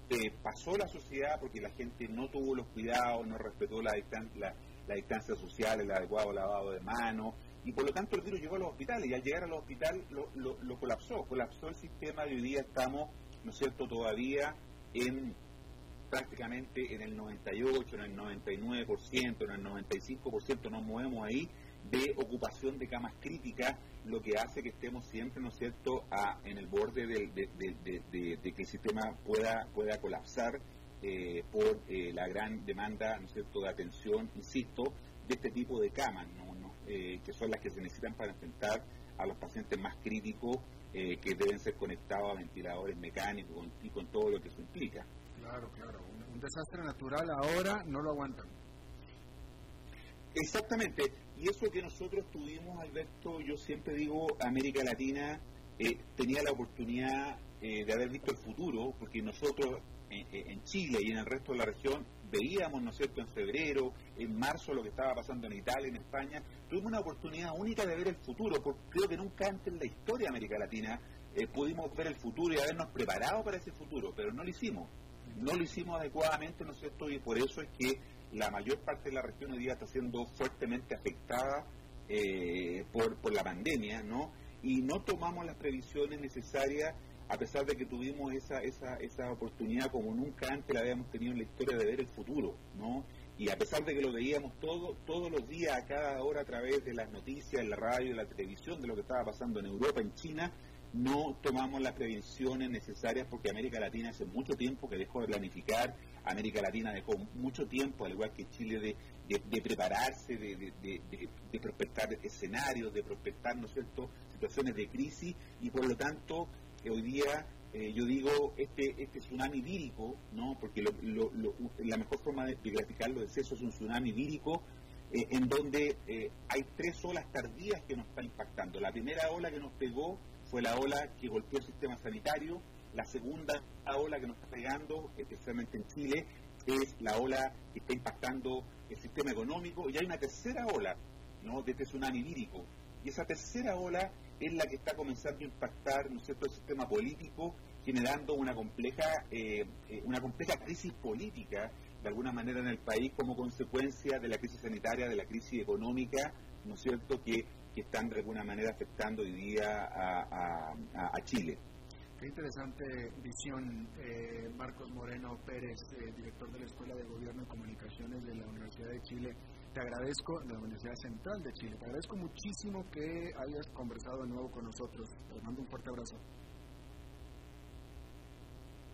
eh, pasó la sociedad porque la gente no tuvo los cuidados, no respetó la, la, la distancia social, el adecuado lavado de manos, y por lo tanto el virus llegó a los hospitales, y al llegar a los hospitales lo, colapsó, colapsó el sistema, y hoy día estamos, ¿no es cierto?, todavía en prácticamente en el 98, en el 99%, en el 95% nos movemos ahí de ocupación de camas críticas lo que hace que estemos siempre, ¿no es cierto?, en el borde de, que el sistema pueda, pueda colapsar eh, por eh, la gran demanda, ¿no es cierto?, de atención, insisto, de este tipo de camas, eh, que son las que se necesitan para enfrentar a los pacientes más críticos que deben ser conectados a ventiladores mecánicos y con todo lo que eso implica. Claro, claro. un desastre natural ahora no lo aguantan. Exactamente. Y eso que nosotros tuvimos, Alberto, yo siempre digo, América Latina eh, tenía la oportunidad eh, de haber visto el futuro, porque nosotros eh, en Chile y en el resto de la región veíamos, ¿no es cierto?, en febrero, en marzo, lo que estaba pasando en Italia, en España, tuvimos una oportunidad única de ver el futuro, porque creo que nunca antes en la historia de América Latina pudimos ver el futuro y habernos preparado para ese futuro, pero no lo hicimos. No lo hicimos adecuadamente, ¿no es cierto?, y por eso es que la mayor parte de la región hoy día está siendo fuertemente afectada eh, por la pandemia, ¿no? Y no tomamos las previsiones necesarias a pesar de que tuvimos esa, esa, esa oportunidad como nunca antes la habíamos tenido en la historia de ver el futuro, ¿no? y a pesar de que lo veíamos todo, todos los días, a cada hora, a través de las noticias, la radio, la televisión, de lo que estaba pasando en Europa, en China, no tomamos las prevenciones necesarias porque América Latina hace mucho tiempo que dejó de planificar, América Latina dejó mucho tiempo, al igual que Chile, de, prepararse, de, prospectar escenarios, de prospectar, ¿no es cierto?, situaciones de crisis y por lo tanto hoy día eh, yo digo, este, este tsunami vírico, ¿no? porque la mejor forma de, graficarlo es eso, es un tsunami vírico, eh, en donde eh, hay tres olas tardías que nos están impactando. La primera ola que nos pegó fue la ola que golpeó el sistema sanitario, la segunda ola que nos está pegando, especialmente en Chile, es la ola que está impactando el sistema económico, y hay una tercera ola ¿no? de este tsunami vírico. Y esa tercera ola es la que está comenzando a impactar ¿no cierto? el sistema político, generando una compleja, eh, eh, una compleja crisis política, de alguna manera, en el país como consecuencia de la crisis sanitaria, de la crisis económica, ¿no es cierto?, que, están de alguna manera afectando hoy día a, Chile. Qué interesante visión, eh, Marcos Moreno Pérez, director de la Escuela de Gobierno y Comunicaciones de la Universidad de Chile te agradezco, de la Universidad Central de Chile, te agradezco muchísimo que hayas conversado de nuevo con nosotros. Te mando un fuerte abrazo.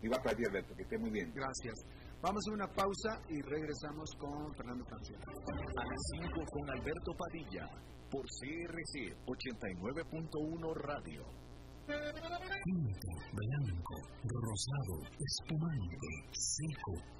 Igual para ti, Alberto, que esté muy bien. Gracias. Vamos a una pausa y regresamos con Fernando Francia. A las 5 con Alberto Padilla, por CRC 89.1 Radio. Tinto, blanco, rosado, espumante, seco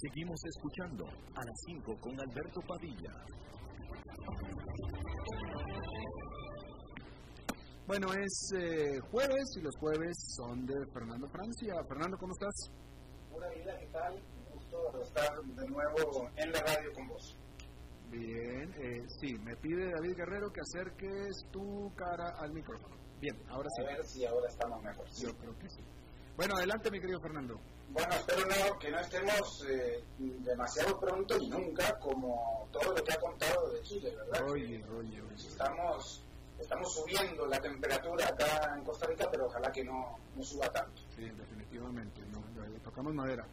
Seguimos escuchando a las 5 con Alberto Padilla. Bueno, es eh, jueves y los jueves son de Fernando Francia. Fernando, ¿cómo estás? Hola, vida, ¿qué tal? Un gusto estar de nuevo en la radio con vos. Bien, eh, sí, me pide David Guerrero que acerques tu cara al micrófono. Bien, ahora sí. A ver si ahora estamos mejor. Yo creo que sí. Bueno, adelante, mi querido Fernando. Bueno, espero no, que no estemos eh, demasiado pronto y nunca como todo lo que ha contado de Chile, ¿verdad? Oye, oye, oye. Estamos, estamos subiendo la temperatura acá en Costa Rica, pero ojalá que no, no suba tanto. Sí, definitivamente, no, le tocamos madera.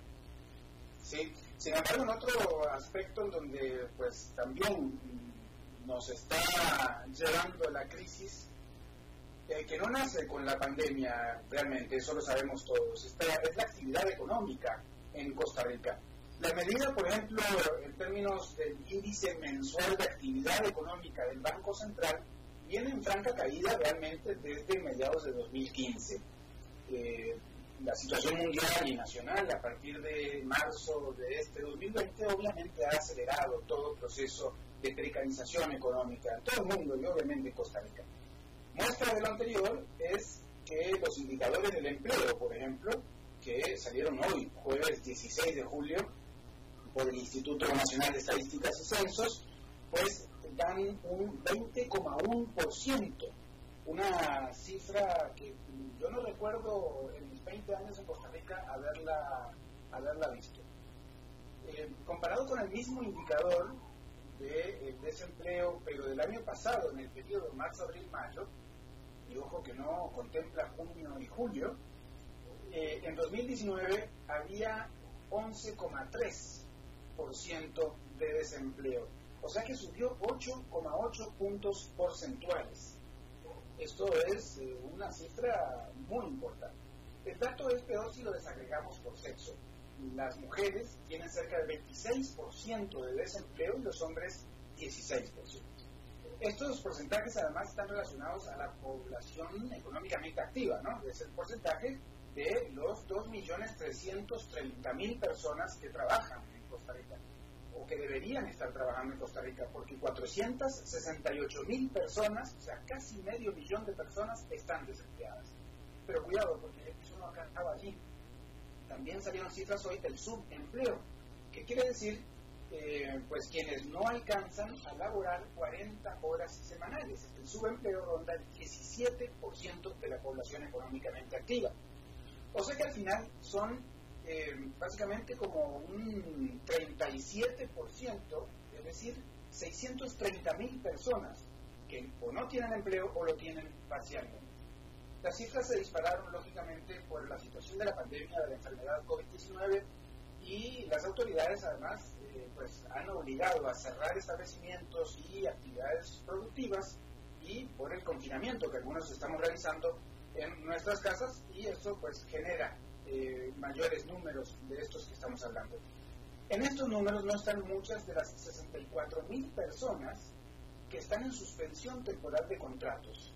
Sí, sin embargo, en otro aspecto en donde pues también nos está llevando la crisis eh, que no nace con la pandemia realmente, eso lo sabemos todos, Esta es la actividad económica en Costa Rica. La medida, por ejemplo, en términos del índice mensual de actividad económica del Banco Central, viene en franca caída realmente desde mediados de 2015. Eh, la situación mundial y nacional a partir de marzo de este 2020 obviamente ha acelerado todo el proceso de precarización económica en todo el mundo y obviamente en Costa Rica. Muestra de lo anterior es que los indicadores del empleo, por ejemplo, que salieron hoy, jueves 16 de julio, por el Instituto Nacional de Estadísticas y Censos, pues dan un 20,1%, una cifra que yo no recuerdo en mis 20 años en Costa Rica haberla, haberla visto. Eh, comparado con el mismo indicador de eh, desempleo, pero del año pasado, en el periodo marzo, abril, mayo, y ojo que no contempla junio y julio, eh, en 2019 había 11,3% de desempleo, o sea que subió 8,8 puntos porcentuales. Esto es eh, una cifra muy importante. El dato es peor si lo desagregamos por sexo. Las mujeres tienen cerca del 26% de desempleo y los hombres 16%. Estos porcentajes además están relacionados a la población económicamente activa, ¿no? Es el porcentaje de los 2.330.000 personas que trabajan en Costa Rica o que deberían estar trabajando en Costa Rica, porque 468.000 personas, o sea, casi medio millón de personas están desempleadas. Pero cuidado, porque eso no acaba allí. también salieron cifras hoy del subempleo, que quiere decir eh, pues quienes no alcanzan a laborar 40 horas semanales. El subempleo ronda el 17% de la población económicamente activa. O sea que al final son eh, básicamente como un 37%, es decir, 630 mil personas que o no tienen empleo o lo tienen parcialmente. Las cifras se dispararon lógicamente por la situación de la pandemia de la enfermedad COVID-19 y las autoridades además pues han obligado a cerrar establecimientos y actividades productivas y por el confinamiento que algunos estamos realizando en nuestras casas y eso pues genera eh, mayores números de estos que estamos hablando. En estos números no están muchas de las 64 mil personas que están en suspensión temporal de contratos.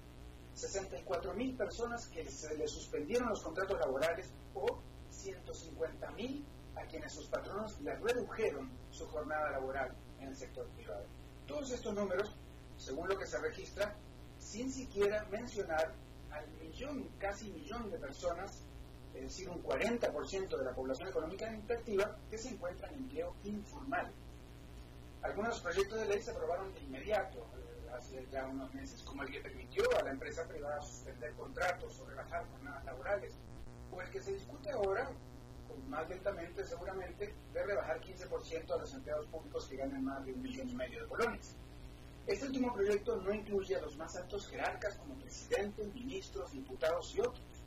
64 mil personas que se les suspendieron los contratos laborales o 150 mil a quienes sus patronos les redujeron su jornada laboral en el sector privado. Todos estos números, según lo que se registra, sin siquiera mencionar al millón, casi millón de personas, es decir, un 40% de la población económicamente activa, que se encuentra en empleo informal. Algunos proyectos de ley se aprobaron de inmediato, eh, hace ya unos meses, como el que permitió a la empresa privada suspender contratos o relajar jornadas laborales, o el que se discute ahora, más lentamente seguramente, de rebajar 15% a los empleados públicos que ganan más de un millón y medio de colones. Este último proyecto no incluye a los más altos jerarcas como presidentes, ministros, diputados y otros,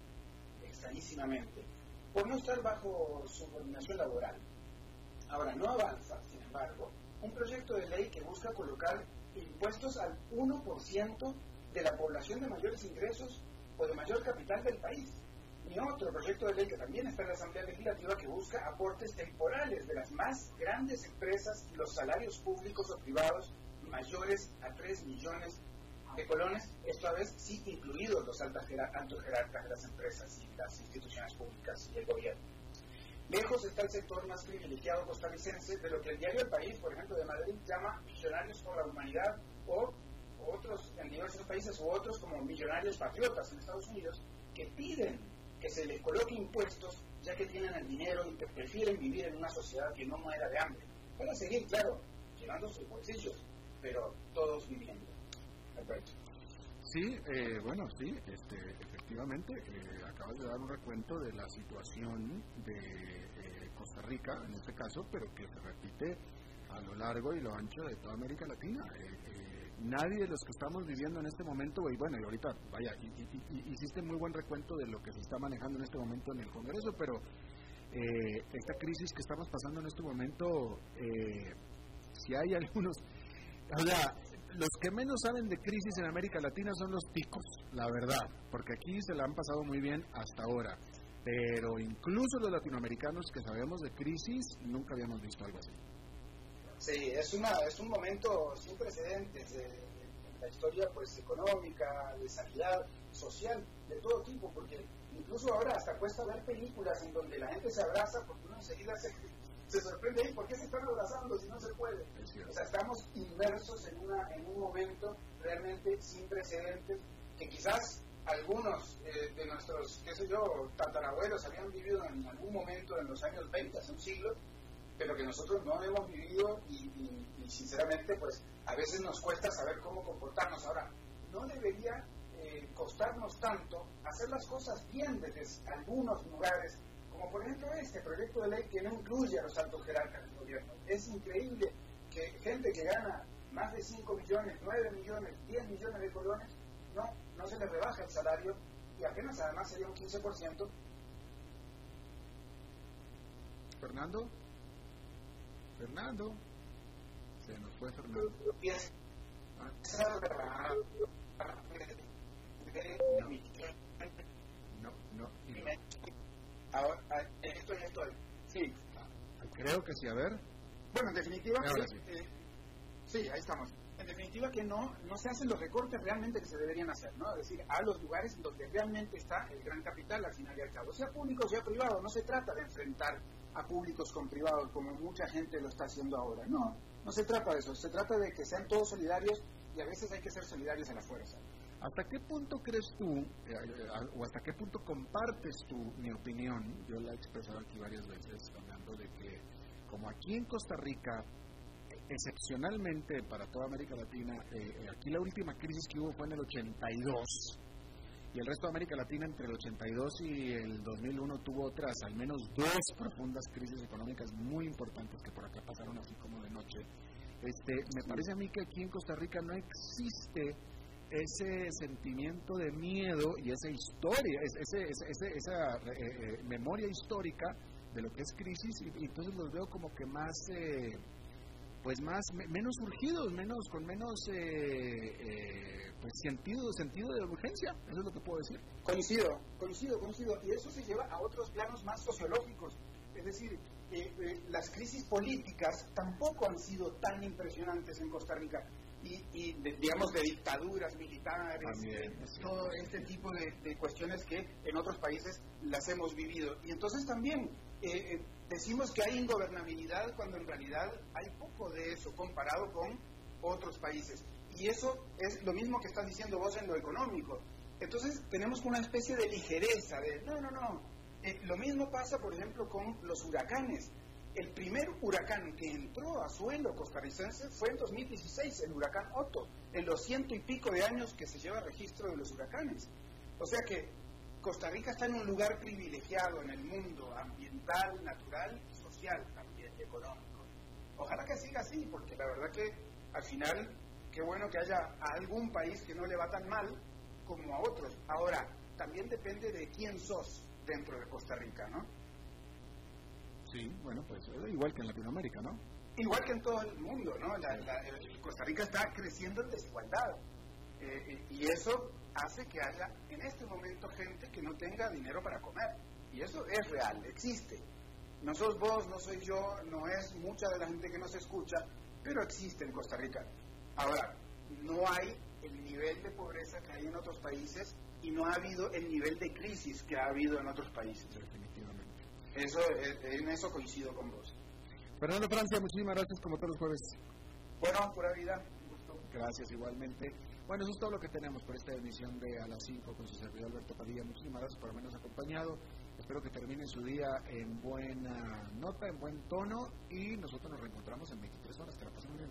extrañísimamente, por no estar bajo subordinación laboral. Ahora, no avanza, sin embargo, un proyecto de ley que busca colocar impuestos al 1% de la población de mayores ingresos o de mayor capital del país. Ni otro proyecto de ley que también está en la Asamblea Legislativa que busca aportes temporales de las más grandes empresas y los salarios públicos o privados mayores a 3 millones de colones, esta vez sí incluidos los altos jerarcas de las empresas y las instituciones públicas y el gobierno. Lejos está el sector más privilegiado costarricense de lo que el diario El País, por ejemplo, de Madrid, llama Millonarios por la Humanidad o otros en diversos países u otros como Millonarios Patriotas en Estados Unidos, que piden que se les coloque impuestos ya que tienen el dinero y que prefieren vivir en una sociedad que no muera de hambre. Para seguir, claro, llenando sus bolsillos, pero todos viviendo. Sí, eh, bueno, sí, este, efectivamente, eh, acabas de dar un recuento de la situación de eh, Costa Rica, en este caso, pero que se repite a lo largo y lo ancho de toda América Latina. Nadie de los que estamos viviendo en este momento, y bueno, y ahorita, vaya, hiciste muy buen recuento de lo que se está manejando en este momento en el Congreso, pero esta crisis que estamos pasando en este momento, si hay algunos o sea, los que menos saben de crisis en América Latina son los picos, la verdad, porque aquí se la han pasado muy bien hasta ahora. Pero incluso los latinoamericanos que sabemos de crisis, nunca habíamos visto algo así. Sí, es, una, es un momento sin precedentes de, la historia pues económica, de sanidad, social, de todo tipo, porque incluso ahora hasta cuesta ver películas en donde la gente se abraza porque uno enseguida se, se sorprende, ¿por qué se están abrazando si no se puede? O sea, estamos inmersos en, una, en un momento realmente sin precedentes que quizás algunos eh, de nuestros, qué sé yo, tatarabuelos habían vivido en algún momento en los años 20, hace un siglo, pero que nosotros no hemos vivido y, sinceramente pues a veces nos cuesta saber cómo comportarnos. Ahora, no debería eh, costarnos tanto hacer las cosas bien desde algunos lugares como por ejemplo este proyecto de ley que no incluye a los altos jerarcas del gobierno. Es increíble que gente que gana más de 5 millones, 9 millones, 10 millones de colones, no, no se les rebaja el salario y apenas además sería un 15%. Fernando, Fernando, se nos fue Fernando. No, no, no. Ahora, ah, estoy, estoy. Sí. Creo que sí, a ver. Bueno, en definitiva, sí. Eh, sí, ahí estamos. En definitiva que no, no se hacen los recortes realmente que se deberían hacer, ¿no? Es decir, a los lugares donde realmente está el gran capital al final y al cabo, sea público, sea privado, no se trata de enfrentar a públicos con privados como mucha gente lo está haciendo ahora, no, no se trata de eso, se trata de que sean todos solidarios y a veces hay que ser solidarios a la fuerza. ¿Hasta qué punto crees tú, eh, o hasta qué punto compartes tú mi opinión? Yo la he expresado aquí varias veces, hablando de que, como aquí en Costa Rica, excepcionalmente para toda América Latina, eh, aquí la última crisis que hubo fue en el 82, y el resto de América Latina entre el 82 y el 2001 tuvo otras, al menos dos profundas crisis económicas muy importantes que por acá pasaron así como de noche. Este, me parece a mí que aquí en Costa Rica no existe ese sentimiento de miedo y esa historia, ese, esa eh, eh, memoria histórica de lo que es crisis y, entonces los veo como que más eh, pues más menos urgidos menos con menos pues sentido sentido de urgencia eso es lo que puedo decir. Coincido coincido coincido. Y eso se lleva a otros planos más sociológicos. Es decir las crisis políticas tampoco han sido tan impresionantes en Costa Rica y, digamos, de dictaduras militares, todo este tipo de, cuestiones que en otros países las hemos vivido. Y entonces también eh, eh, decimos que hay ingobernabilidad cuando en realidad hay poco de eso comparado con otros países. Y eso es lo mismo que estás diciendo vos en lo económico. Entonces tenemos una especie de ligereza, de no, no, no. Eh, lo mismo pasa, por ejemplo, con los huracanes. El primer huracán que entró a suelo costarricense fue en 2016, el huracán Otto, en los ciento y pico de años que se lleva registro de los huracanes. O sea que Costa Rica está en un lugar privilegiado en el mundo ambiental, natural y social también, económico. Ojalá que siga así, porque la verdad que al final, qué bueno que haya algún país que no le va tan mal como a otros. Ahora, también depende de quién sos dentro de Costa Rica, ¿no? Sí, bueno, pues eh, igual que en Latinoamérica, ¿no? Igual que en todo el mundo, ¿no? Costa Rica está creciendo en desigualdad. Eh, y eso hace que haya en este momento gente que no tenga dinero para comer. Y eso es real, existe. No sos vos, no soy yo, no es mucha de la gente que nos escucha, pero existe en Costa Rica. Ahora, no hay el nivel de pobreza que hay en otros países y no ha habido el nivel de crisis que ha habido en otros países. Eso, eh, en eso coincido con vos. Fernando Francia, muchísimas gracias como todos los jueves. Bueno, pura vida. Gracias igualmente. Bueno, eso es todo lo que tenemos por esta emisión de A las 5 con su servidor Alberto Padilla. Muchísimas gracias por habernos acompañado. Espero que termine su día en buena nota, en buen tono y nosotros nos reencontramos en 23 horas. Que la pasen bien.